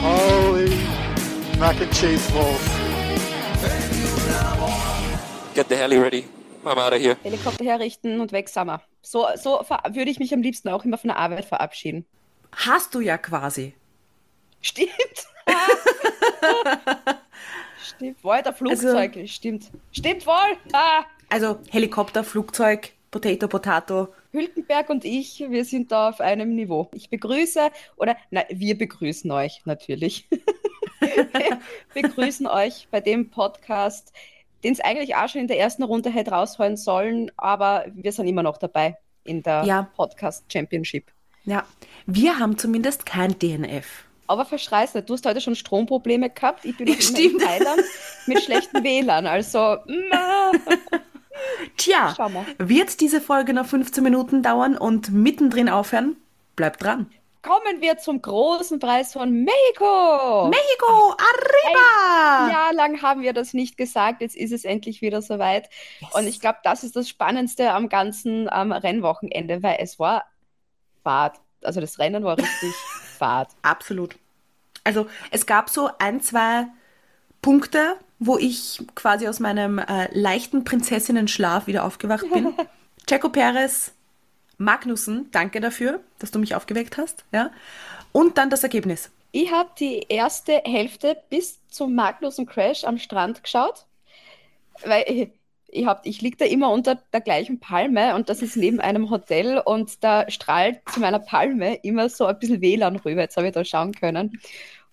Holy mac and cheese balls. Get the heli ready. I'm out of here. Helikopter herrichten und weg sind wir. So, so würde ich mich am liebsten auch immer von der Arbeit verabschieden. Hast du ja quasi. Stimmt. Stimmt. Wohl, der Flugzeug. Stimmt. Stimmt wohl. Ah. Also Helikopter, Flugzeug, Potato, Potato. Hülkenberg und ich, wir sind da auf einem Niveau. Ich begrüße, oder nein, wir begrüßen euch natürlich. wir begrüßen euch bei dem Podcast, den es eigentlich auch schon in der ersten Runde hätte rausholen sollen, aber wir sind immer noch dabei in der Ja. Podcast Championship. Ja, wir haben zumindest kein DNF. Aber verschreiß nicht, du hast heute schon Stromprobleme gehabt. Ich bin noch in. Thailand mit schlechten WLAN. Also, na, Tja, wird diese Folge noch 15 Minuten dauern und mittendrin aufhören? Bleibt dran. kommen wir zum großen Preis von Mexiko. Mexico, arriba! Ein Jahr lang haben wir das nicht gesagt, jetzt ist es endlich wieder soweit. Und ich glaube, das ist das Spannendste am ganzen ähm, Rennwochenende, weil es war Fahrt. Also das Rennen war richtig Fahrt. Absolut. Also es gab so ein, zwei Punkte, wo ich quasi aus meinem äh, leichten Prinzessinnen-Schlaf wieder aufgewacht bin. Checo Perez, Magnussen, danke dafür, dass du mich aufgeweckt hast. Ja? Und dann das Ergebnis. Ich habe die erste Hälfte bis zum Magnussen Crash am Strand geschaut, weil ich, ich, hab, ich liege da immer unter der gleichen Palme und das ist neben einem Hotel und da strahlt zu meiner Palme immer so ein bisschen WLAN rüber. Jetzt habe ich da schauen können.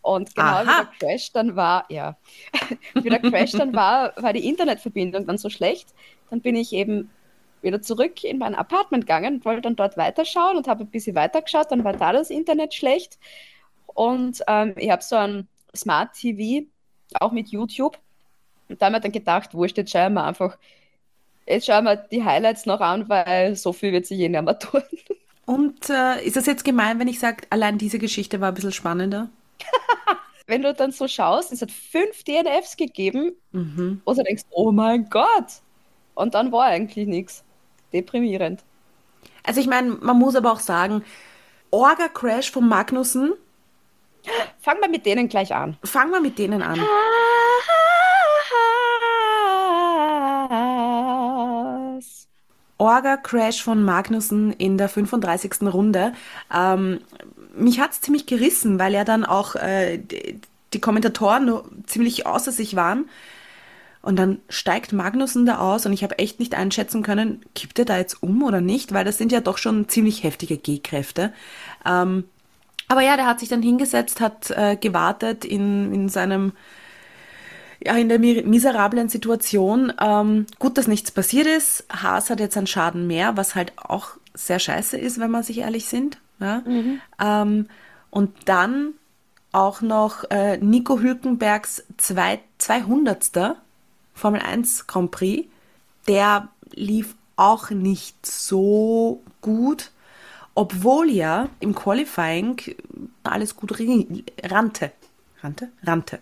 Und genau wie Aha. der Crash dann war, ja, wie der Crash dann war, war die Internetverbindung dann so schlecht. Dann bin ich eben wieder zurück in mein Apartment gegangen und wollte dann dort weiterschauen und habe ein bisschen weitergeschaut. Dann war da das Internet schlecht. Und ähm, ich habe so ein Smart TV, auch mit YouTube. Und da haben wir dann gedacht, wurscht, jetzt schauen wir einfach, jetzt schauen wir die Highlights noch an, weil so viel wird sich eh nicht mehr tun. Und äh, ist das jetzt gemein, wenn ich sage, allein diese Geschichte war ein bisschen spannender? Wenn du dann so schaust, es hat fünf DNFs gegeben, Mhm. wo du denkst, oh mein Gott. Und dann war eigentlich nichts. Deprimierend. Also ich meine, man muss aber auch sagen, Orga-Crash von Magnussen, Fangen wir mit denen gleich an. fangen wir mit denen an. Orga-Crash von Magnussen in der 35. Runde. Ähm, mich hat's ziemlich gerissen, weil ja dann auch äh, die, Kommentatoren ziemlich außer sich waren. Und dann steigt Magnussen da aus und ich habe echt nicht einschätzen können, kippt er da jetzt um oder nicht, weil das sind ja doch schon ziemlich heftige G-Kräfte. Ähm, aber ja, der hat sich dann hingesetzt, hat äh, gewartet in, in seinem ja, in der mi- miserablen Situation. Ähm, gut, dass nichts passiert ist. Haas hat jetzt einen Schaden mehr, was halt auch sehr scheiße ist, wenn wir sich ehrlich sind. Ja? Ähm, und dann auch noch äh, Nico Hülkenbergs zwei, 200. Formel 1 Grand Prix. Der lief auch nicht so gut, obwohl ja im Qualifying alles gut rannte. Rannte? Rannte.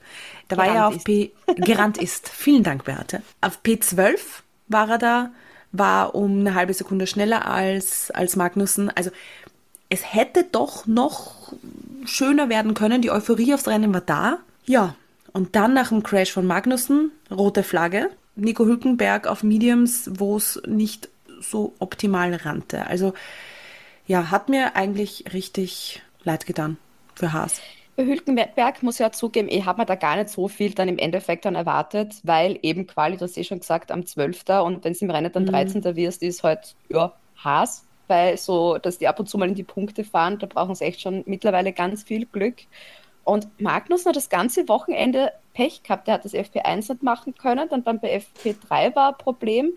Da war er auf ist. P gerannt ist. Vielen Dank, Beate. Auf P12 war er da, war um eine halbe Sekunde schneller als, als Magnussen. Also es hätte doch noch schöner werden können. Die Euphorie aufs Rennen war da. Ja, und dann nach dem Crash von Magnussen, rote Flagge. Nico Hülkenberg auf Mediums, wo es nicht so optimal rannte. Also ja, hat mir eigentlich richtig leid getan für Haas. Bei Hülkenberg muss ich ja zugeben, ich habe mir da gar nicht so viel dann im Endeffekt dann erwartet, weil eben Quali, du hast eh schon gesagt, am 12. und wenn es im Rennen dann 13. wirst, ist halt, ja, Haas, weil so, dass die ab und zu mal in die Punkte fahren, da brauchen sie echt schon mittlerweile ganz viel Glück. Und Magnus hat das ganze Wochenende Pech gehabt, der hat das FP1 nicht machen können, dann beim bei FP3 war ein Problem.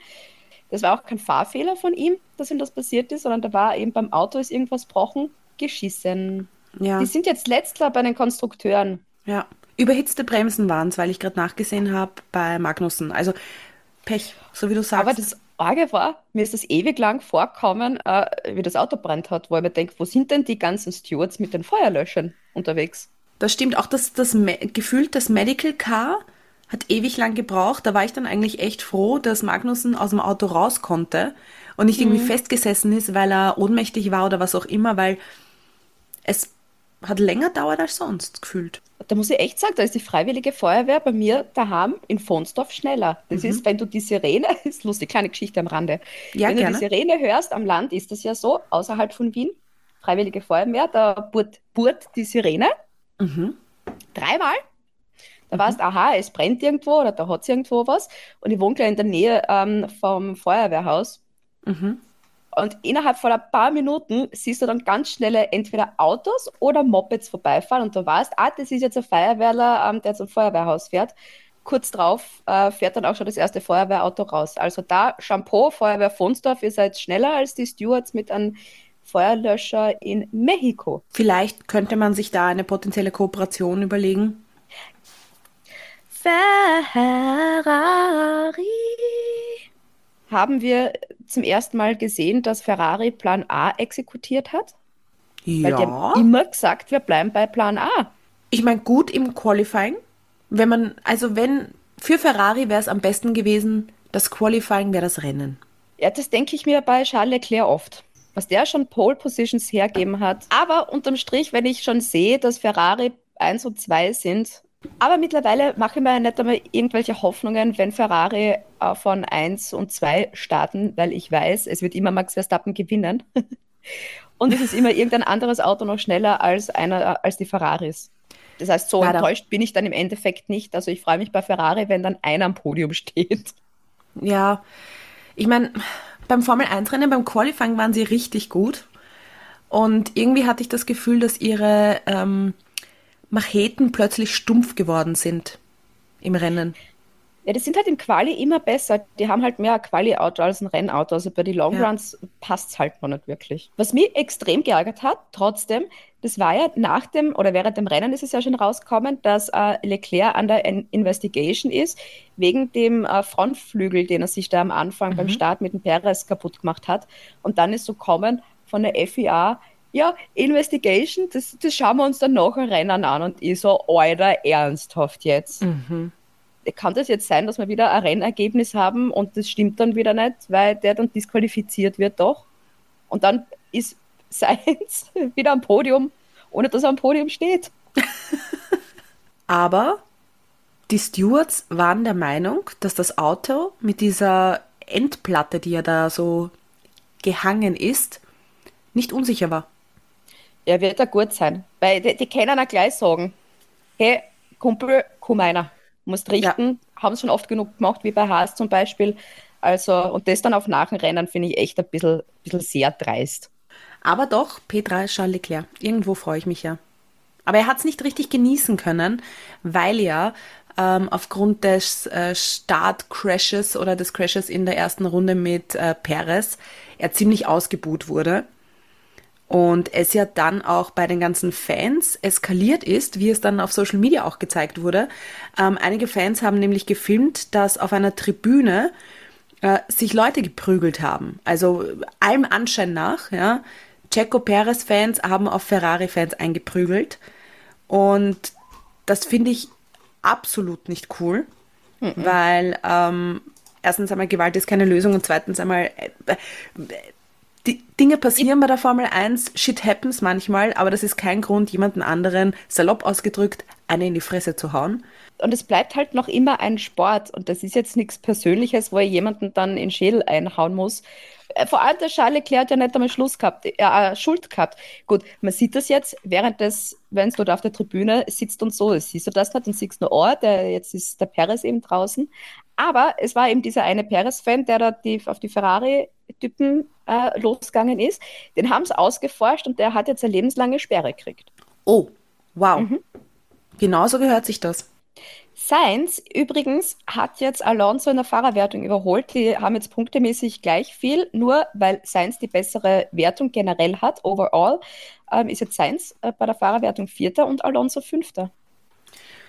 Das war auch kein Fahrfehler von ihm, dass ihm das passiert ist, sondern da war eben beim Auto ist irgendwas gebrochen, geschissen. Ja, Die sind jetzt letzter bei den Konstrukteuren. ja. Überhitzte Bremsen waren es, weil ich gerade nachgesehen habe bei Magnussen. Also Pech, so wie du sagst. Aber das Arge war, mir ist das ewig lang vorkommen, äh, wie das Auto brennt hat, wo ich mir denke, wo sind denn die ganzen Stewards mit den Feuerlöschern unterwegs? Das stimmt. Auch das, das gefühlt das Medical Car hat ewig lang gebraucht. Da war ich dann eigentlich echt froh, dass Magnussen aus dem Auto raus konnte und nicht irgendwie festgesessen ist, weil er ohnmächtig war oder was auch immer, weil es hat länger dauert als sonst gefühlt. Da muss ich echt sagen, da ist die Freiwillige Feuerwehr bei mir daheim in Fonsdorf schneller. Das Mhm. ist, wenn du die Sirene, ist lustig, kleine Geschichte am Rande. Ja, wenn gerne. du die Sirene hörst am Land, ist das ja so, außerhalb von Wien, Freiwillige Feuerwehr, da burt, burt die Sirene Mhm. dreimal. Da weißt aha, es brennt irgendwo oder da hat es irgendwo was. Und ich wohne gleich in der Nähe ähm, vom Feuerwehrhaus. Mhm. Und innerhalb von ein paar Minuten siehst du dann ganz schnelle entweder Autos oder Mopeds vorbeifahren und du weißt, ah, das ist jetzt ein Feuerwehrler, ähm, der zum Feuerwehrhaus fährt. Kurz drauf äh, fährt dann auch schon das erste Feuerwehrauto raus. Also da Shampoo, Feuerwehr Fonsdorf, ihr seid schneller als die Stewards mit einem Feuerlöscher in Mexiko. Vielleicht könnte man sich da eine potenzielle Kooperation überlegen. Ferrari. Haben wir zum ersten Mal gesehen, dass Ferrari Plan A exekutiert hat? Weil die Ja. haben immer gesagt, wir bleiben bei Plan A. Ich meine, gut im Qualifying. Wenn man, also wenn, für Ferrari wäre es am besten gewesen, das Qualifying wäre das Rennen. Ja, das denke ich mir bei Charles Leclerc oft. Was der schon Pole Positions hergeben hat. Aber unterm Strich, wenn ich schon sehe, dass Ferrari 1 und 2 sind. Aber mittlerweile mache ich mir nicht einmal irgendwelche Hoffnungen, wenn Ferrari äh, von 1 und 2 starten, weil ich weiß, es wird immer Max Verstappen gewinnen. und es ist immer irgendein anderes Auto noch schneller als, einer, als die Ferraris. Das heißt, so Leider. enttäuscht bin ich dann im Endeffekt nicht. Also ich freue mich bei Ferrari, wenn dann einer am Podium steht. Ja, ich meine, beim Formel 1 Rennen, beim Qualifying waren sie richtig gut. Und irgendwie hatte ich das Gefühl, dass ihre ähm, Macheten plötzlich stumpf geworden sind im Rennen. Ja, die sind halt im Quali immer besser. Die haben halt mehr Quali-Auto als ein Rennauto. Also bei den Long Ja. Passt es halt noch nicht wirklich. Was mich extrem geärgert hat, trotzdem, das war ja nach dem oder während dem Rennen ist es ja schon rausgekommen, dass äh, Leclerc an der In Investigation ist, wegen dem äh, Frontflügel, den er sich da am Anfang beim Start mit dem Perez kaputt gemacht hat. Und dann ist so kommen von der FIA, ja, Investigation, das, das schauen wir uns dann nach dem Rennen an. Und ich so, Alter, ernsthaft jetzt kann das jetzt sein, dass wir wieder ein Rennergebnis haben und das stimmt dann wieder nicht, weil der dann disqualifiziert wird doch. Und dann ist Sainz wieder am Podium, ohne dass er am Podium steht. Aber die Stewards waren der Meinung, dass das Auto mit dieser Endplatte, die ja da so gehangen ist, nicht unsicher war. Er wird da gut sein, weil die, die können auch gleich sagen, hey, Kumpel, komm einer, musst richten, haben es schon oft genug gemacht, wie bei Haas zum Beispiel. Also, und das dann auf Nachenrennen finde ich echt ein bisschen, bisschen sehr dreist. Aber doch, P3 Charles Leclerc. Irgendwo freue ich mich ja. Aber er hat es nicht richtig genießen können, weil ja ähm, aufgrund des äh, Startcrashes oder des Crashes in der ersten Runde mit äh, Perez er ziemlich ausgebuht wurde. Und es ja dann auch bei den ganzen Fans eskaliert ist, wie es dann auf Social Media auch gezeigt wurde. Ähm, einige Fans haben nämlich gefilmt, dass auf einer Tribüne äh, sich Leute geprügelt haben. Also allem Anschein nach, ja. Checo Perez-Fans haben auf Ferrari-Fans eingeprügelt. Und das finde ich absolut nicht cool, weil ähm, erstens einmal Gewalt ist keine Lösung und zweitens einmal äh, die Dinge passieren bei der Formel 1, shit happens manchmal, aber das ist kein Grund, jemanden anderen, salopp ausgedrückt, eine in die Fresse zu hauen. Und es bleibt halt noch immer ein Sport. Und das ist jetzt nichts Persönliches, wo er jemanden dann in den Schädel einhauen muss. Äh, Vor allem der Charles Leclerc hat ja nicht einmal Schluss gehabt, äh, äh, Schuld gehabt. Gut, man sieht das jetzt, während des, wenn du da auf der Tribüne sitzt und so, siehst du das nicht und siehst nur, oh, der, jetzt ist der Perez eben draußen. Aber es war eben dieser eine Perez-Fan, der da die, auf die Ferrari-Typen äh, losgegangen ist. Den haben sie ausgeforscht und der hat jetzt eine lebenslange Sperre gekriegt. Oh, wow. Genauso gehört sich das. Sainz übrigens hat jetzt Alonso in der Fahrerwertung überholt. Die haben jetzt punktemäßig gleich viel, nur weil Sainz die bessere Wertung generell hat, overall, ähm, ist jetzt Sainz äh, bei der Fahrerwertung Vierter und Alonso Fünfter.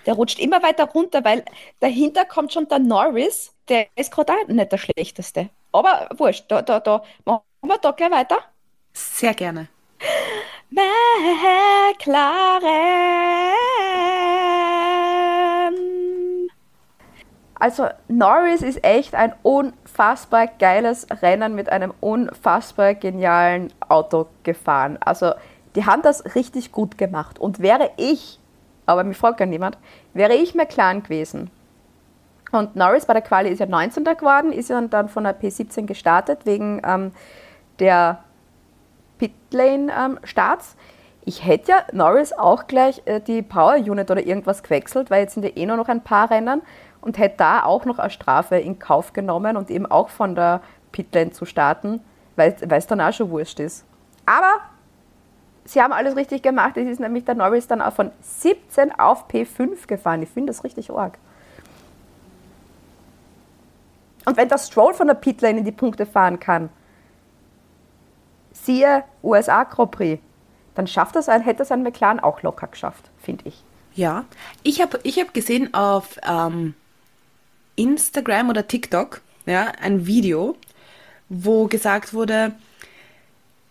Der rutscht immer weiter runter, weil dahinter kommt schon der Norris, der ist gerade auch nicht der schlechteste. Aber wurscht, da, da, da machen wir da gleich weiter. Sehr gerne. McLaren. Also Norris ist echt ein unfassbar geiles Rennen mit einem unfassbar genialen Auto gefahren. Also Die haben das richtig gut gemacht. Und wäre ich, aber mich fragt ja niemand, wäre ich McLaren gewesen und Norris bei der Quali ist ja 19. geworden, ist ja dann von der P17 gestartet wegen ähm, der Pitlane-Starts. Ähm, ich hätte ja Norris auch gleich äh, die Power Unit oder irgendwas gewechselt, weil jetzt sind ja eh nur noch ein paar Rennen und hätte da auch noch eine Strafe in Kauf genommen und eben auch von der Pitlane zu starten, weil es dann auch schon wurscht ist. Aber sie haben alles richtig gemacht. Es ist nämlich der Norris dann auch von 17 auf P5 gefahren. Ich finde das richtig arg. Und wenn der Stroll von der Pitlane in die Punkte fahren kann, siehe USA Grand Prix, dann schafft das ein, hätte das ein McLaren auch locker geschafft, finde ich. Ja, ich habe ich hab gesehen auf ähm, Instagram oder TikTok ja, ein Video, wo gesagt wurde,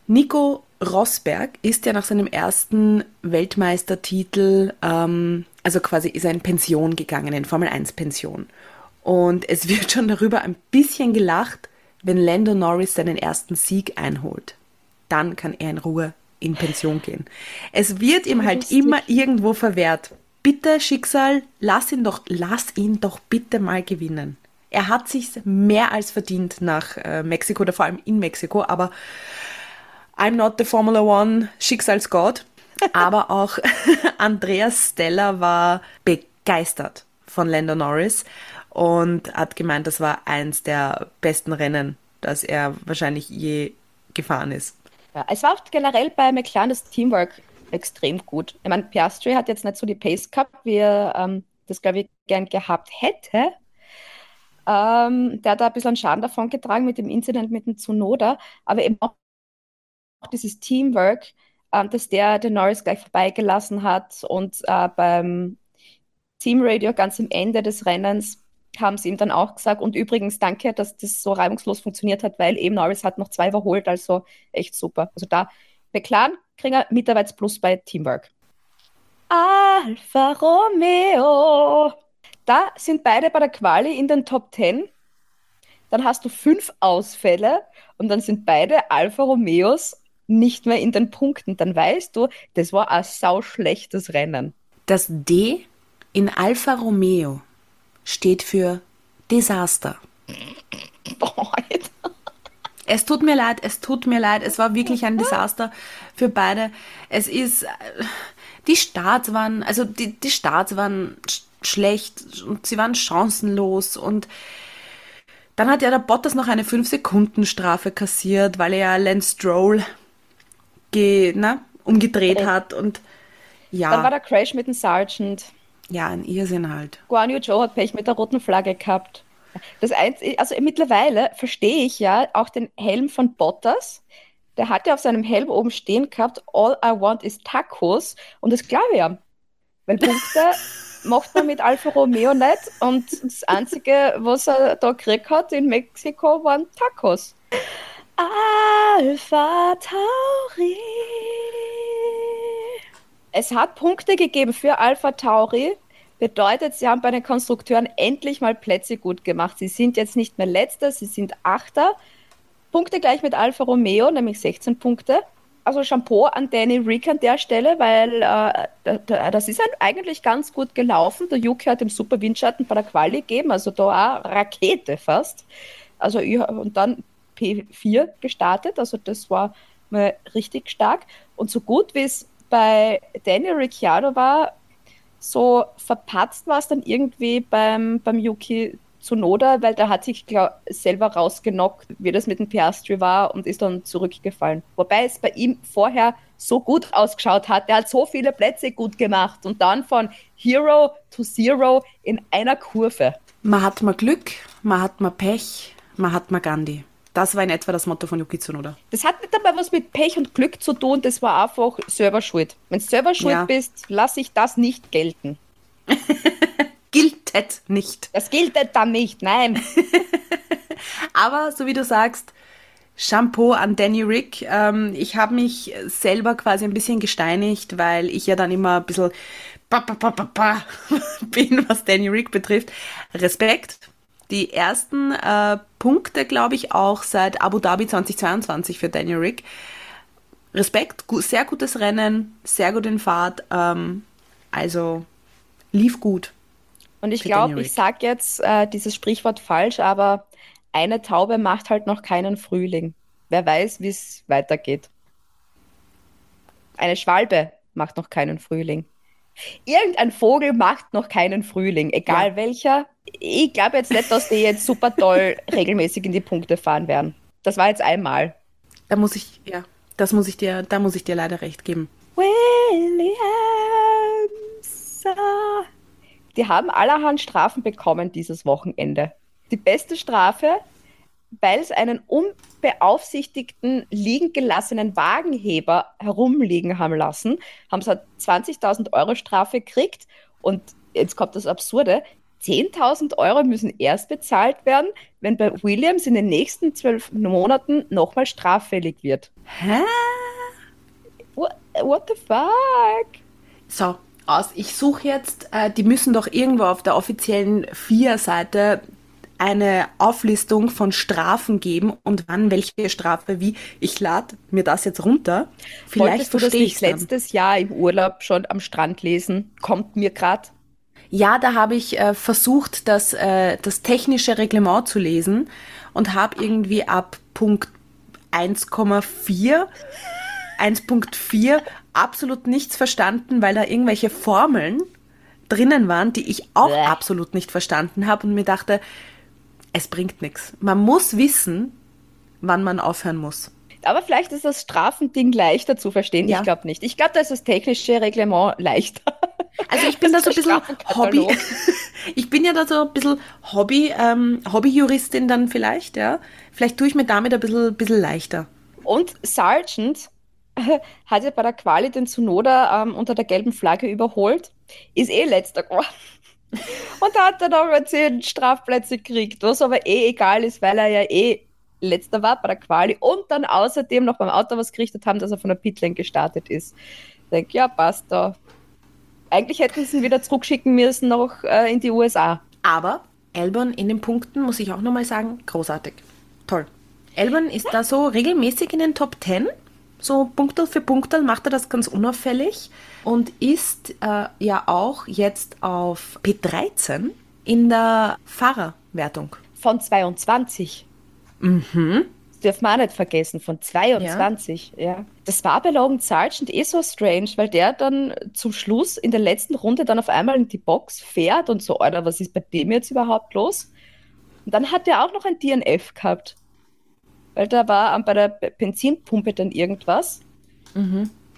Nico Rosberg ist ja nach seinem ersten Weltmeistertitel, ähm, also quasi ist er in Pension gegangen, in Formel 1 Pension. Und es wird schon darüber ein bisschen gelacht, wenn Lando Norris seinen ersten Sieg einholt. Dann kann er in Ruhe in Pension gehen. Es wird ihm halt immer irgendwo verwehrt. Bitte, Schicksal, lass ihn doch, lass ihn doch bitte mal gewinnen. Er hat sich mehr als verdient nach äh, Mexiko oder vor allem in Mexiko, aber I'm not the Formula One Schicksalsgott. aber auch Andreas Stella war begeistert von Lando Norris und hat gemeint, das war eins der besten Rennen, das er wahrscheinlich je gefahren ist. Ja, es war auch generell bei McLaren das Teamwork extrem gut. Ich meine, Piastri hat jetzt nicht so die Pace gehabt, wie er ähm, das, glaube ich, gern gehabt hätte. Ähm, der hat da ein bisschen Schaden davon getragen mit dem Incident mit dem Tsunoda, aber eben auch dieses Teamwork, ähm, dass der den Norris gleich vorbeigelassen hat und äh, beim Teamradio ganz am Ende des Rennens haben sie ihm dann auch gesagt. Und übrigens, danke, dass das so reibungslos funktioniert hat, weil eben Norris hat noch zwei überholt, also echt super. Also da, McLaren kriegen wir Mitarbeitsplus bei Teamwork. Alfa Romeo. Da sind beide bei der Quali in den Top 10. Dann hast du fünf Ausfälle und dann sind beide Alfa Romeos nicht mehr in den Punkten. Dann weißt du, das war ein sauschlechtes Rennen. Das D in Alfa Romeo steht für Desaster. Es tut mir leid, es tut mir leid. Es war wirklich ein Desaster für beide. Es ist, die Starts waren, also die, die Starts waren schlecht und sie waren chancenlos und dann hat ja der Bottas noch eine 5-Sekunden-Strafe kassiert, weil er ja Lance Stroll ge, na, umgedreht hat und ja. Dann war der Crash mit dem Sergeant. Ja, ein Irrsinn halt. Guan Yu Zhou hat Pech mit der roten Flagge gehabt. Das Einzige, also mittlerweile verstehe ich ja auch den Helm von Bottas. Der hat ja auf seinem Helm oben stehen gehabt, All I want is Tacos. Und das glaube ich ja. Weil Punkte macht man mit Alfa Romeo nicht. Und das Einzige, was er da gekriegt hat in Mexiko, waren Tacos. Alpha Tauri. Es hat Punkte gegeben für Alpha Tauri. Bedeutet, sie haben bei den Konstrukteuren endlich mal Plätze gut gemacht. Sie sind jetzt nicht mehr Letzter, sie sind Achter. Punkte gleich mit Alfa Romeo, nämlich 16 Punkte. Also Shampoo an Danny Rick an der Stelle, weil äh, das ist eigentlich ganz gut gelaufen. Der Yuki hat im Super Windschatten bei der Quali gegeben, also da auch Rakete fast. Also und dann P4 gestartet, also das war mal richtig stark. Und so gut wie es bei Daniel Ricciardo war, so verpatzt war es dann irgendwie beim, beim Yuki Tsunoda, weil der hat sich glaub, selber rausgenockt, wie das mit dem Piastri war und ist dann zurückgefallen. Wobei es bei ihm vorher so gut ausgeschaut hat. Der hat so viele Plätze gut gemacht und dann von Hero to Zero in einer Kurve. Man hat mal Glück, man hat mal Pech, man hat mal Gandhi. Das war in etwa das Motto von Yuki Tsunoda. Das hat nicht einmal was mit Pech und Glück zu tun, das war einfach selber schuld. Wenn du selber schuld ja. bist, lasse ich das nicht gelten. Giltet nicht. Das giltet dann nicht, nein. Aber so wie du sagst, Shampoo an Danny Rick. Ähm, ich habe mich selber quasi ein bisschen gesteinigt, weil ich ja dann immer ein bisschen bin, was Danny Rick betrifft. Respekt, die ersten äh, Punkte, glaube ich, auch seit Abu Dhabi 2022 für Daniel Rick. Respekt, gu sehr gutes Rennen, sehr gut in Fahrt. Ähm, also lief gut. Und ich glaube, ich sage jetzt äh, dieses Sprichwort falsch, aber eine Taube macht halt noch keinen Frühling. Wer weiß, wie es weitergeht. Eine Schwalbe macht noch keinen Frühling. Irgendein Vogel macht noch keinen Frühling, egal Ja. welcher. Ich glaube jetzt nicht, dass die jetzt super toll regelmäßig in die Punkte fahren werden. Das war jetzt einmal. Da muss ich, ja, das muss ich dir, da muss ich dir leider recht geben. Williams. Die haben allerhand Strafen bekommen dieses Wochenende. Die beste Strafe, weil es einen unbeaufsichtigten, liegen gelassenen Wagenheber herumliegen haben lassen, haben sie eine 20.000 Euro Strafe gekriegt. Und jetzt kommt das Absurde. 10.000 Euro müssen erst bezahlt werden, wenn bei Williams in den nächsten zwölf Monaten nochmal straffällig wird. Hä? What, what the fuck? So, aus. Ich suche jetzt, äh, die müssen doch irgendwo auf der offiziellen FIA-Seite eine Auflistung von Strafen geben und wann welche Strafe wie. Ich lade mir das jetzt runter. Vielleicht verstehe ich letztes Jahr im Urlaub schon am Strand lesen? Kommt mir gerade. Ja, da habe ich äh, versucht, das, äh, das technische Reglement zu lesen und habe irgendwie ab Punkt 1,4, 1.4 absolut nichts verstanden, weil da irgendwelche Formeln drinnen waren, die ich auch Bäh. absolut nicht verstanden habe und mir dachte, es bringt nichts. Man muss wissen, wann man aufhören muss. Aber vielleicht ist das Strafending leichter zu verstehen. Ja. Ich glaube nicht. Ich glaube, da ist das technische Reglement leichter. Also ich bin da Das so ein bisschen Hobby. Ich bin ja da so ein bisschen Hobby, ähm, Hobbyjuristin dann vielleicht, ja. Vielleicht tue ich mir damit ein bisschen, bisschen leichter. Und Sargent hat ja bei der Quali den Tsunoda ähm, unter der gelben Flagge überholt. Ist eh letzter geworden. Und da hat er nochmal 10 Strafplätze gekriegt, was aber eh egal ist, weil er ja eh letzter war bei der Quali und dann außerdem noch beim Auto was gerichtet haben, dass er von der Pitlane gestartet ist. Ich denke, ja, passt da. Eigentlich hätten sie ihn wieder zurückschicken müssen noch äh, in die USA. Aber Elbern in den Punkten, muss ich auch nochmal sagen, großartig. Toll. Elbern ist da so regelmäßig in den Top 10. So Punktel für Punktel macht er das ganz unauffällig und ist äh, ja auch jetzt auf P13 in der Fahrerwertung. Von 22. Mhm. Das dürfen wir auch nicht vergessen, von 22. Ja. Das war bei Logan Sargent eh so strange, weil der dann zum Schluss in der letzten Runde dann auf einmal in die Box fährt und so, Alter, was ist bei dem jetzt überhaupt los? Und dann hat er auch noch ein DNF gehabt. Weil da war bei der Benzinpumpe dann irgendwas.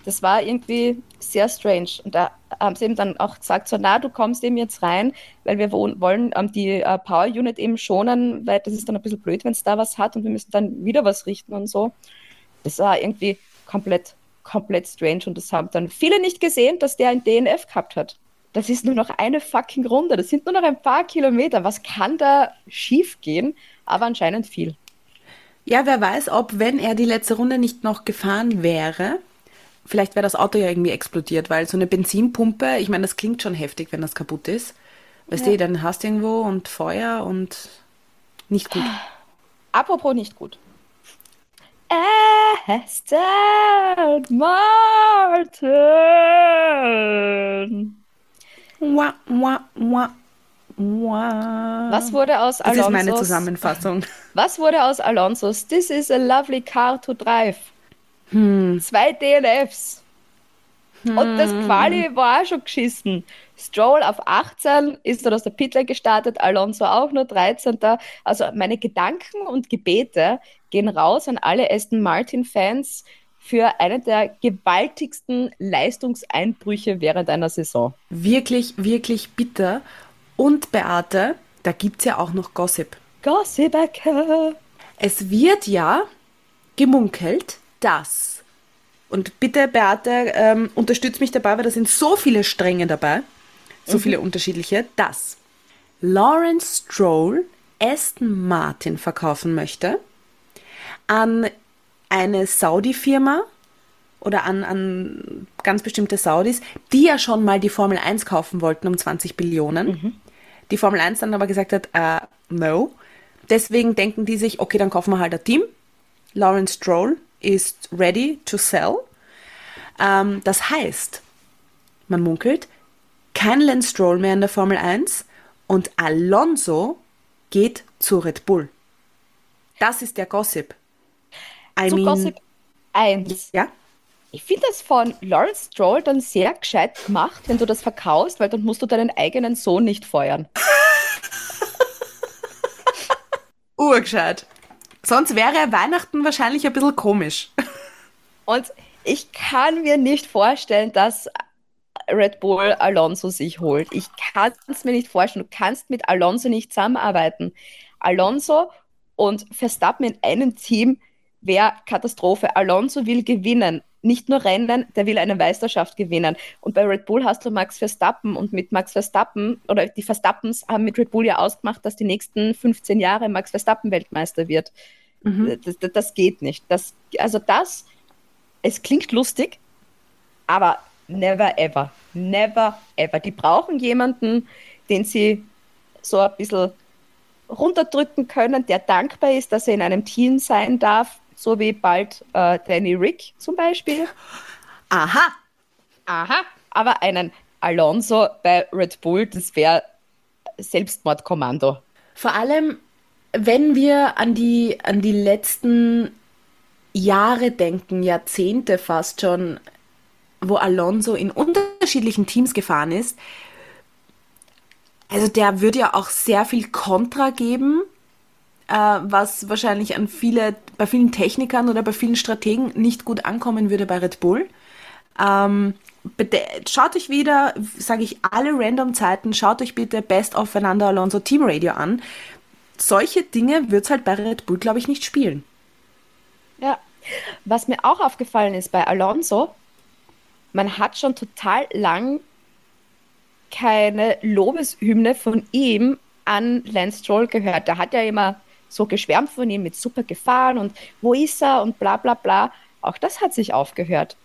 Das war irgendwie sehr strange. Und da haben sie ihm dann auch gesagt, so, na, du kommst eben jetzt rein, weil wir wo- wollen ähm, die äh, Power Unit eben schonen, weil das ist dann ein bisschen blöd, wenn es da was hat und wir müssen dann wieder was richten und so. Das war irgendwie komplett, komplett strange und das haben dann viele nicht gesehen, dass der ein DNF gehabt hat. Das ist nur noch eine fucking Runde. Das sind nur noch ein paar Kilometer. Was kann da schief gehen? Aber anscheinend viel. Ja, wer weiß, ob, wenn er die letzte Runde nicht noch gefahren wäre, vielleicht wäre das Auto ja irgendwie explodiert, weil so eine Benzinpumpe, ich meine, das klingt schon heftig, wenn das kaputt ist. Weißt du, dann hast du irgendwo und Feuer und nicht gut. Apropos nicht gut. Aston Martin. Wah, wah, wah, Was wurde aus Das ist meine Alonso's, Zusammenfassung. was wurde aus Alonso's This is a lovely car to drive? Hm. Zwei DNFs. Und das Quali war auch schon geschissen. Stroll auf 18 ist dann aus der Pitlane gestartet, Alonso auch nur 13. Also meine Gedanken und Gebete gehen raus an alle Aston Martin-Fans für einen der gewaltigsten Leistungseinbrüche während einer Saison. Wirklich, wirklich bitter. Und Beate, da gibt es ja auch noch Gossip. Gossipacke. Es wird ja gemunkelt, dass, und bitte Beate, ähm, unterstützt mich dabei, weil da sind so viele Stränge dabei, so viele unterschiedliche, dass Lawrence Stroll Aston Martin verkaufen möchte an eine Saudi-Firma oder an, an ganz bestimmte Saudis, die ja schon mal die Formel 1 kaufen wollten um 20 Billionen. Die Formel 1 dann aber gesagt hat, äh, no. Deswegen denken die sich, okay, dann kaufen wir halt ein Team. Lawrence Stroll ist ready to sell. Ähm, das heißt, man munkelt, kein Lance Stroll mehr in der Formel 1 und Alonso geht zu Red Bull. Das ist der Gossip. I zu mean, Gossip 1. Ja? Ich finde das von Lawrence Stroll dann sehr gescheit gemacht, wenn du das verkaufst, weil dann musst du deinen eigenen Sohn nicht feuern. Urgescheit. Sonst wäre Weihnachten wahrscheinlich ein bisschen komisch. Und ich kann mir nicht vorstellen, dass Red Bull Alonso sich holt. Ich kann es mir nicht vorstellen. Du kannst mit Alonso nicht zusammenarbeiten. Alonso und Verstappen in einem Team wäre Katastrophe. Alonso will gewinnen. Nicht nur Rennen, der will eine Meisterschaft gewinnen. Und bei Red Bull hast du Max Verstappen und mit Max Verstappen oder die Verstappens haben mit Red Bull ja ausgemacht, dass die nächsten 15 Jahre Max Verstappen Weltmeister wird. Mhm. Das, das, das, geht nicht. Das, also das, es klingt lustig, aber never ever. Never ever. Die brauchen jemanden, den sie so ein bisschen runterdrücken können, der dankbar ist, dass er in einem Team sein darf, so wie bald äh, Danny Rick zum Beispiel. Aha. Aha. Aber einen Alonso bei Red Bull, das wäre Selbstmordkommando. Vor allem, wenn wir an die, an die letzten Jahre denken, Jahrzehnte fast schon, wo Alonso in unterschiedlichen Teams gefahren ist, also der würde ja auch sehr viel Kontra geben, was wahrscheinlich an viele, bei vielen Technikern oder bei vielen Strategen nicht gut ankommen würde bei Red Bull. Ähm, schaut euch wieder, sage ich alle random Zeiten, schaut euch bitte Best of Fernando Alonso Team Radio an. Solche Dinge wird es halt bei Red Bull, glaube ich, nicht spielen. Ja, was mir auch aufgefallen ist bei Alonso, man hat schon total lang keine Lobeshymne von ihm an Lance Stroll gehört. Der hat ja immer so geschwärmt von ihm mit super Gefahren und wo ist er und bla bla bla. Auch das hat sich aufgehört.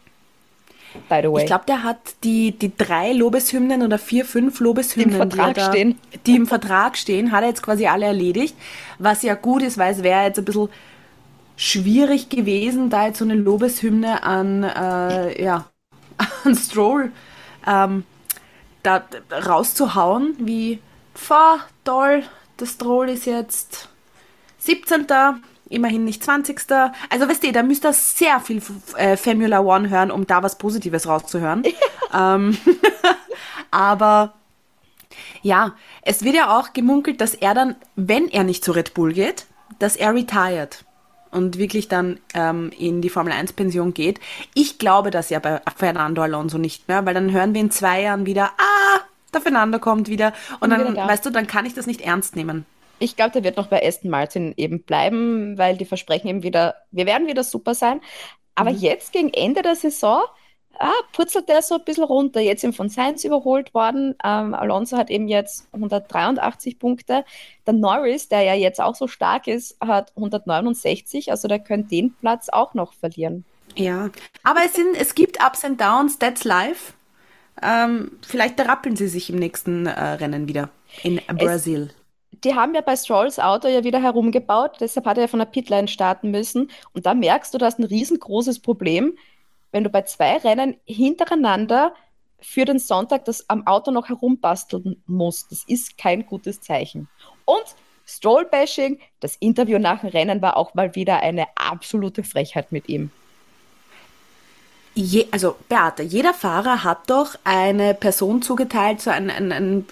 By the way. Ich glaube, der hat die, die drei Lobeshymnen oder vier, fünf Lobeshymnen, die im Vertrag die, da, stehen. die im Vertrag stehen, hat er jetzt quasi alle erledigt. Was ja gut ist, weil es wäre jetzt ein bisschen schwierig gewesen, da jetzt so eine Lobeshymne an, äh, ja, an Stroll ähm, da rauszuhauen, wie, fahr, toll, das Stroll ist jetzt 17. Immerhin nicht 20. Also weißt du, da müsst ihr sehr viel äh, Formula One hören, um da was Positives rauszuhören. ähm, aber ja, es wird ja auch gemunkelt, dass er dann, wenn er nicht zu Red Bull geht, dass er retired und wirklich dann ähm, in die Formel 1 Pension geht. Ich glaube das ja bei Fernando Alonso nicht mehr, weil dann hören wir in zwei Jahren wieder, ah, der Fernando kommt wieder und, und dann, wieder weißt du, dann kann ich das nicht ernst nehmen. Ich glaube, der wird noch bei Aston Martin eben bleiben, weil die versprechen eben wieder, wir werden wieder super sein. Aber mhm. jetzt gegen Ende der Saison ah, purzelt der so ein bisschen runter. Jetzt eben von Sainz überholt worden. Ähm, Alonso hat eben jetzt 183 Punkte. Der Norris, der ja jetzt auch so stark ist, hat 169. Also der könnte den Platz auch noch verlieren. Ja, aber es, sind, es gibt Ups and Downs, that's life. Ähm, vielleicht rappeln sie sich im nächsten äh, Rennen wieder in Brasil. Die haben ja bei Strolls Auto ja wieder herumgebaut, deshalb hat er ja von der Pitline starten müssen. Und da merkst du, du hast ein riesengroßes Problem, wenn du bei zwei Rennen hintereinander für den Sonntag das am Auto noch herumbasteln musst. Das ist kein gutes Zeichen. Und Stroll-Bashing, das Interview nach dem Rennen war auch mal wieder eine absolute Frechheit mit ihm. Je, also Beate, jeder Fahrer hat doch eine Person zugeteilt, so einen, einen, einen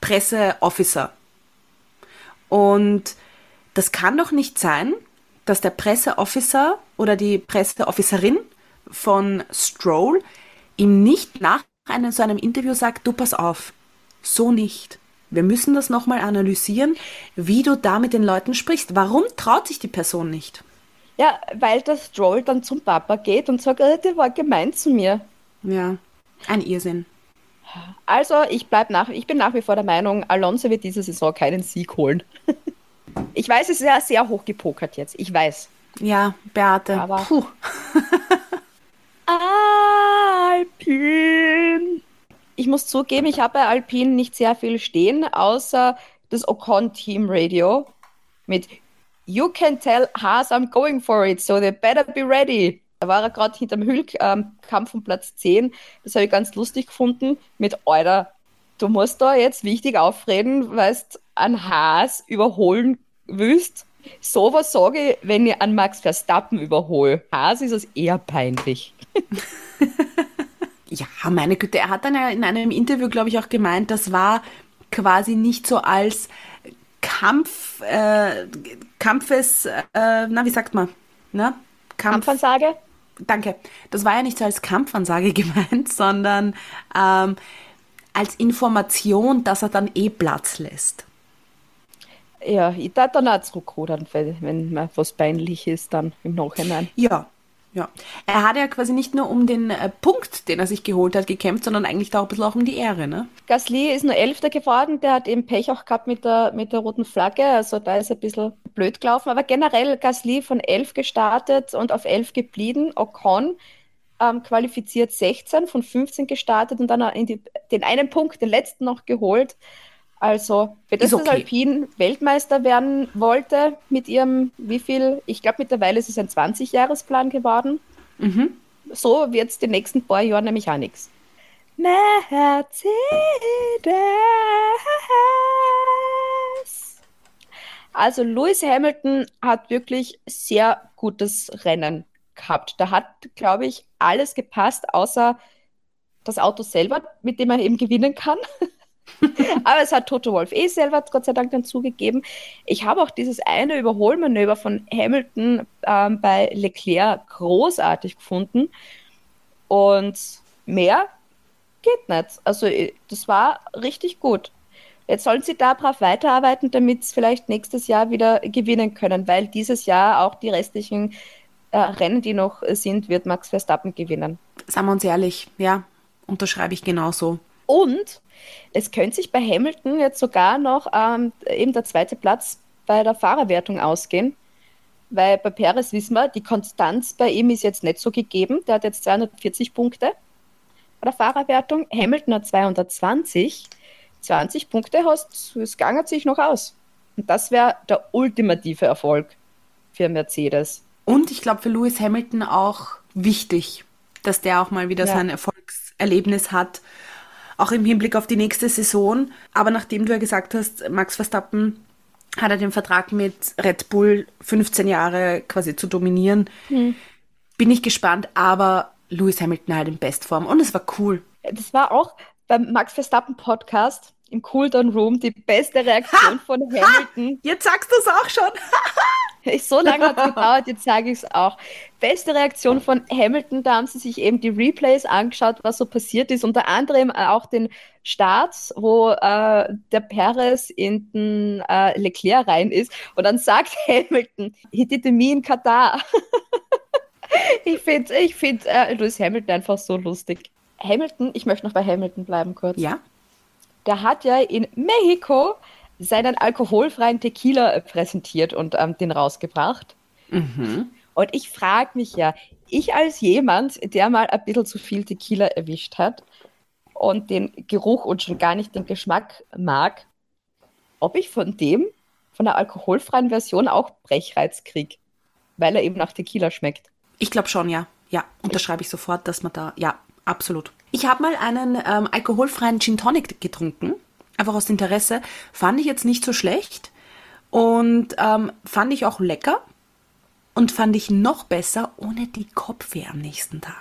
Presseofficer. Und das kann doch nicht sein, dass der Presseofficer oder die Presseofficerin von Stroll ihm nicht nach einem, so einem Interview sagt, du pass auf, so nicht. Wir müssen das nochmal analysieren, wie du da mit den Leuten sprichst. Warum traut sich die Person nicht? Ja, weil der Stroll dann zum Papa geht und sagt, äh, der war gemein zu mir. Ja, ein Irrsinn. Also, ich, bleib nach, ich bin nach wie vor der Meinung, Alonso wird diese Saison keinen Sieg holen. ich weiß, es ist ja sehr hoch gepokert jetzt. Ich weiß. Ja, Beate. Aber Puh. Alpin. Ich muss zugeben, ich habe bei Alpin nicht sehr viel stehen, außer das Ocon Team Radio mit You can tell Haas I'm going for it, so they better be ready. Da war er gerade hinterm Hülk, ähm, Kampf um Platz 10. Das habe ich ganz lustig gefunden. Mit Euer, du musst da jetzt wichtig aufreden, weil du einen Haas überholen willst. Sowas sage ich, wenn ich an Max Verstappen überhole. Haas ist es eher peinlich. ja, meine Güte, er hat dann ja in einem Interview, glaube ich, auch gemeint, das war quasi nicht so als Kampf, äh, Kampfes, äh, na, wie sagt man? Na? Kampf Kampfansage? Danke. Das war ja nicht so als Kampfansage gemeint, sondern ähm, als Information, dass er dann eh Platz lässt. Ja, ich darf dann auch zurückrudern, wenn mir was peinlich ist, dann im Nachhinein. Ja, ja. Er hat ja quasi nicht nur um den äh, Punkt, den er sich geholt hat, gekämpft, sondern eigentlich da ein bisschen auch um die Ehre, ne? Gasly ist nur Elfter geworden, der hat eben Pech auch gehabt mit der, mit der roten Flagge, also da ist ein bisschen blöd gelaufen, aber generell Gasly von 11 gestartet und auf 11 geblieben, Ocon ähm, qualifiziert 16, von 15 gestartet und dann die, den einen Punkt, den letzten noch geholt. Also, für das okay. Alpin Weltmeister werden wollte mit ihrem, wie viel, ich glaube mittlerweile ist es ein 20-Jahresplan geworden. Mhm. So wird es die nächsten paar Jahre nämlich auch nichts. Mercedes. Also Lewis Hamilton hat wirklich sehr gutes Rennen gehabt. Da hat, glaube ich, alles gepasst, außer das Auto selber, mit dem er eben gewinnen kann. Aber es hat Toto Wolf eh selber Gott sei Dank dann zugegeben. Ich habe auch dieses eine Überholmanöver von Hamilton ähm, bei Leclerc großartig gefunden. Und mehr geht nicht. Also äh, das war richtig gut. Jetzt sollen sie darauf weiterarbeiten, damit sie vielleicht nächstes Jahr wieder gewinnen können, weil dieses Jahr auch die restlichen äh, Rennen, die noch sind, wird Max Verstappen gewinnen. Sagen wir uns ehrlich, ja, unterschreibe ich genauso. Und es könnte sich bei Hamilton jetzt sogar noch ähm, eben der zweite Platz bei der Fahrerwertung ausgehen, weil bei Perez wissen wir, die Konstanz bei ihm ist jetzt nicht so gegeben. Der hat jetzt 240 Punkte bei der Fahrerwertung. Hamilton hat 220. 20 Punkte hast, es gangert sich noch aus. Und das wäre der ultimative Erfolg für Mercedes. Und ich glaube für Lewis Hamilton auch wichtig, dass der auch mal wieder ja. sein Erfolgserlebnis hat auch im Hinblick auf die nächste Saison. Aber nachdem du ja gesagt hast, Max Verstappen hat er den Vertrag mit Red Bull 15 Jahre quasi zu dominieren, hm. bin ich gespannt. Aber Lewis Hamilton halt in Bestform und es war cool. Das war auch beim Max Verstappen Podcast im Cooldown Room die beste Reaktion ha! von Hamilton. Ha! Jetzt sagst du es auch schon. so lange hat es gedauert, jetzt sage ich es auch. Beste Reaktion von Hamilton, da haben sie sich eben die Replays angeschaut, was so passiert ist. Unter anderem auch den Start, wo äh, der Perez in den äh, Leclerc rein ist. Und dann sagt Hamilton, he did me in Katar. ich finde ich find, äh, Lewis Hamilton einfach so lustig. Hamilton, ich möchte noch bei Hamilton bleiben kurz. Ja. Der hat ja in Mexiko seinen alkoholfreien Tequila präsentiert und ähm, den rausgebracht. Mhm. Und ich frage mich ja, ich als jemand, der mal ein bisschen zu viel Tequila erwischt hat und den Geruch und schon gar nicht den Geschmack mag, ob ich von dem, von der alkoholfreien Version auch Brechreiz kriege, weil er eben nach Tequila schmeckt. Ich glaube schon, ja. Ja, unterschreibe ich sofort, dass man da, ja, absolut. Ich habe mal einen ähm, alkoholfreien Gin Tonic getrunken einfach aus Interesse, fand ich jetzt nicht so schlecht und ähm, fand ich auch lecker und fand ich noch besser ohne die Kopfweh am nächsten Tag.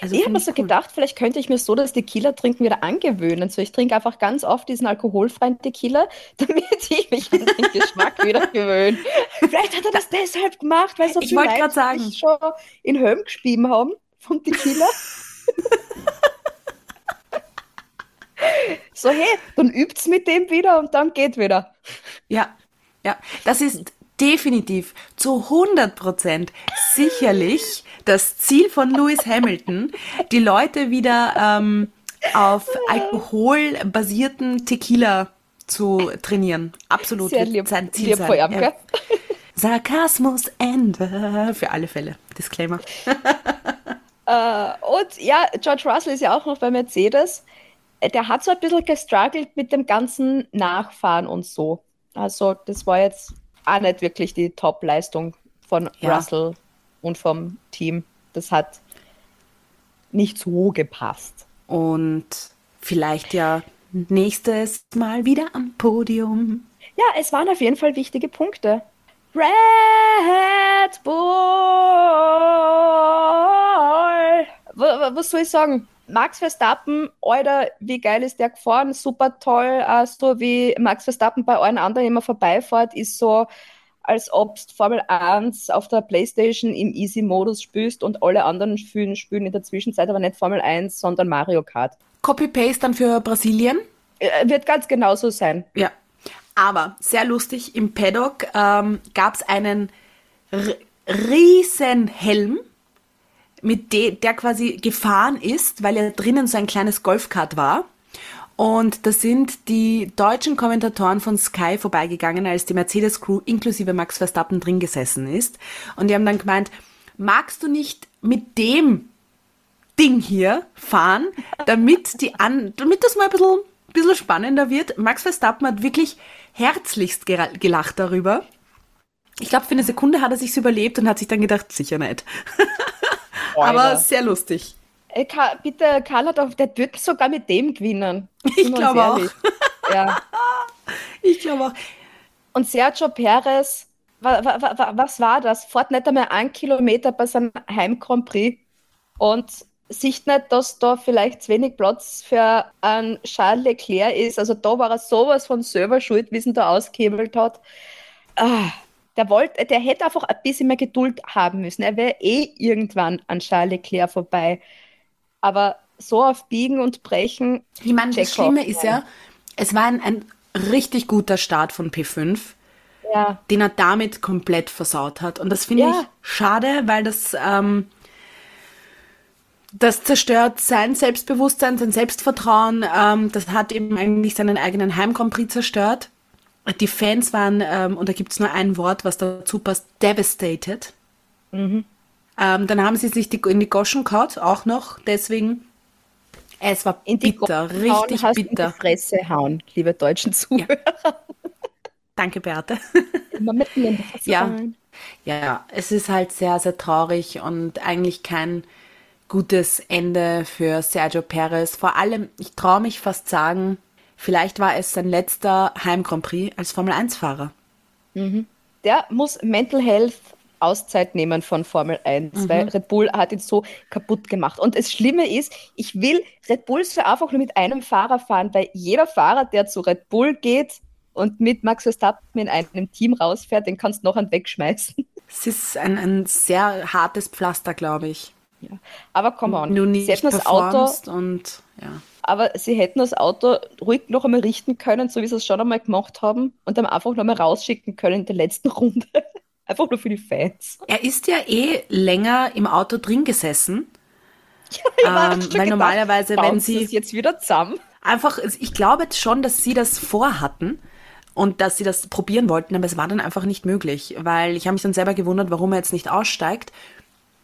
Also ich habe mir so cool. gedacht, vielleicht könnte ich mir so das Tequila-Trinken wieder angewöhnen. So, ich trinke einfach ganz oft diesen alkoholfreien Tequila, damit ich mich an den Geschmack wieder gewöhne. Vielleicht hat er das deshalb gemacht, weil so ich wollte gerade sagen, schon in Höhm gespieben haben vom Tequila. So, hey, dann übt's mit dem wieder und dann geht wieder. Ja, ja, das ist definitiv zu 100 Prozent sicherlich das Ziel von Lewis Hamilton, die Leute wieder ähm, auf alkoholbasierten Tequila zu trainieren. Absolut. Sehr lieb, sein Ziel lieb sein. Ja. Sarkasmus Ende. Für alle Fälle. Disclaimer. uh, und ja, George Russell ist ja auch noch bei Mercedes der hat so ein bisschen gestruggelt mit dem ganzen Nachfahren und so. Also das war jetzt auch nicht wirklich die Top-Leistung von ja. Russell und vom Team. das hat nicht so gepasst. Und vielleicht ja nächstes Mal wieder am Podium. Ja, es waren auf jeden Fall wichtige Punkte. Red Bull! Was soll ich sagen? Max Verstappen, Alter, wie geil ist der gefahren? Super toll. Uh, so wie Max Verstappen bei allen anderen immer vorbeifährt, ist so, als ob du Formel 1 auf der Playstation im Easy-Modus spielst und alle anderen spielen, spielen in der Zwischenzeit aber nicht Formel 1, sondern Mario Kart. Copy-Paste dann für Brasilien? Äh, wird ganz genauso sein. Ja. Aber sehr lustig, im Paddock ähm, gab es einen riesen Helm, mit de der quasi gefahren ist, weil ja drinnen so ein kleines Golfkart war. Und da sind die deutschen Kommentatoren von Sky vorbeigegangen, als die Mercedes-Crew inklusive Max Verstappen drin gesessen ist. Und die haben dann gemeint, magst du nicht mit dem Ding hier fahren, damit die an, damit das mal ein bisschen, ein bisschen spannender wird? Max Verstappen hat wirklich herzlichst gelacht darüber. Ich glaube, für eine Sekunde hat er sich's überlebt und hat sich dann gedacht, sicher nicht. Aber sehr lustig. Ey, Ka bitte, Karl hat auf, der wird sogar mit dem gewinnen. Ich glaube auch. Ja. Ich glaube auch. Und Sergio Perez, wa, wa, wa, was war das? Fährt nicht einmal einen Kilometer bei seinem Heim Grand Prix und sieht nicht, dass da vielleicht zu wenig Platz für einen Charles Leclerc ist. Also da war er sowas von selber schuld, wie es ihn da ausgehebelt hat. Ah, der, wollte, der hätte einfach ein bisschen mehr Geduld haben müssen. Er wäre eh irgendwann an Charles Leclerc vorbei. Aber so auf Biegen und Brechen. Ich meine, das Schlimme ist ja, es war ein, ein richtig guter Start von P5. Ja. den er damit komplett versaut hat. Und das finde ja. ich schade, weil das ähm, das zerstört sein Selbstbewusstsein, sein Selbstvertrauen. Ähm, das hat eben eigentlich seinen eigenen Heim Grand Prix zerstört. Die Fans waren, ähm, und da gibt es nur ein Wort, was dazu passt, devastated. Mhm. Ähm, dann haben sie sich die, in die Goschen kaut, auch noch, deswegen. Es war in die bitter, Goschen richtig hauen, bitter. In die Fresse hauen, liebe deutschen Zuhörer. Ja. Danke, Beate. Immer mitten in die Fresse ja. ja, es ist halt sehr, sehr traurig und eigentlich kein gutes Ende für Sergio Perez. Vor allem, ich traue mich fast sagen, vielleicht war es sein letzter Heim Grand Prix als Formel 1-Fahrer. Mhm. Der muss Mental Health Auszeit nehmen von Formel 1, mhm. weil Red Bull hat ihn so kaputt gemacht. Und das Schlimme ist, ich will Red Bull so einfach nur mit einem Fahrer fahren, weil jeder Fahrer, der zu Red Bull geht und mit Max Verstappen in einem Team rausfährt, den kannst du noch einen wegschmeißen. Es ist ein, ein sehr hartes Pflaster, glaube ich. Ja. Aber komm on, Nur nicht sie hätten das Auto und ja. Aber sie hätten das Auto ruhig noch einmal richten können, so wie sie es schon einmal gemacht haben, und dann einfach noch einmal rausschicken können in der letzten Runde. einfach nur für die Fans. Er ist ja eh länger im Auto drin gesessen. Ja, ähm, weil normalerweise, wenn sie jetzt wieder zusammen. Einfach, ich glaube schon, dass sie das vorhatten und dass sie das probieren wollten, aber es war dann einfach nicht möglich, weil ich habe mich dann selber gewundert, warum er jetzt nicht aussteigt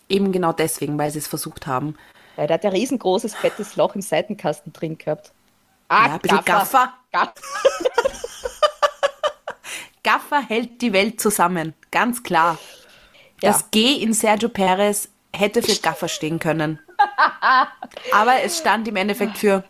Eben genau deswegen, weil sie es versucht haben. Ja, der hat ein riesengroßes, fettes Loch im Seitenkasten drin gehabt. Ah, ja, ein bisschen Gaffer. Gaffer. Gaffer hält die Welt zusammen, ganz klar. Ja. Das G in Sergio Perez hätte für Gaffer stehen können. Aber es stand im Endeffekt für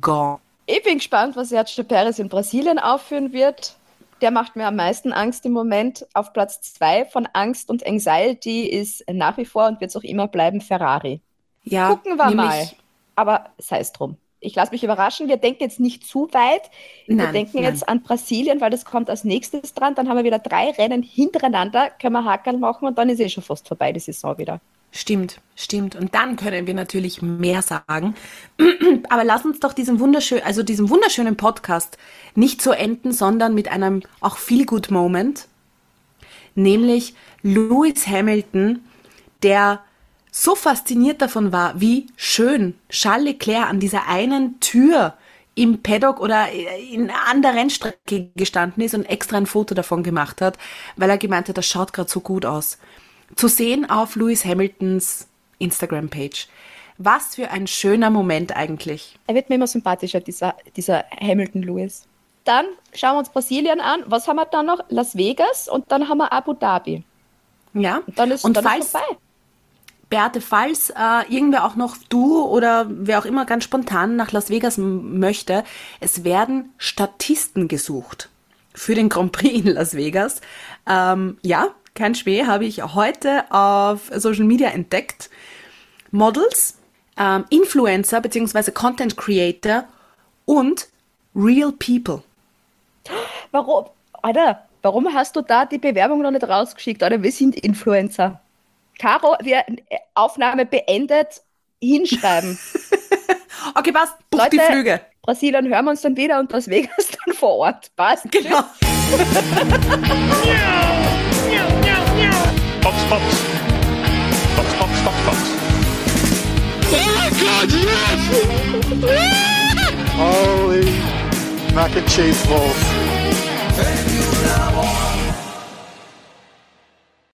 Gone. Ich bin gespannt, was Sergio Perez in Brasilien aufführen wird der macht mir am meisten Angst im Moment. Auf Platz zwei von Angst und Anxiety ist nach wie vor und wird es auch immer bleiben Ferrari. Ja, Gucken wir mal. Aber sei es drum. Ich lasse mich überraschen. Wir denken jetzt nicht zu weit. Wir nein, denken nein. jetzt an Brasilien, weil das kommt als nächstes dran. Dann haben wir wieder drei Rennen hintereinander, können wir Hakel machen und dann ist eh schon fast vorbei die Saison wieder. Stimmt, stimmt. Und dann können wir natürlich mehr sagen. Aber lass uns doch diesen wunderschönen, also diesem wunderschönen Podcast nicht so enden, sondern mit einem auch feel good Moment. Nämlich Lewis Hamilton, der so fasziniert davon war, wie schön Charles Leclerc an dieser einen Tür im Paddock oder in an der Rennstrecke gestanden ist und extra ein Foto davon gemacht hat, weil er gemeint hat, das schaut gerade so gut aus zu sehen auf Lewis Hamiltons Instagram-Page. Was für ein schöner Moment eigentlich. Er wird mir immer sympathischer, dieser, dieser Hamilton Lewis. Dann schauen wir uns Brasilien an. Was haben wir dann noch? Las Vegas und dann haben wir Abu Dhabi. Ja. Und dann ist, und dann falls, vorbei. Beate, falls äh, irgendwer auch noch du oder wer auch immer ganz spontan nach Las Vegas möchte, es werden Statisten gesucht für den Grand Prix in Las Vegas. Ähm, ja, kein Schmäh, habe ich heute auf Social Media entdeckt. Models, ähm, Influencer bzw. Content Creator und Real People. Warum, Alter, warum hast du da die Bewerbung noch nicht rausgeschickt? Alter, wir sind Influencer. Caro, wir Aufnahme beendet, hinschreiben. okay, passt, buch Leute, die Flüge. Brasilien hören wir uns dann wieder und Las Vegas dann vor Ort. Passt. Genau. Box, Box. Box, Box, Box, Box. Oh my god, yes! Holy mac and cheese balls.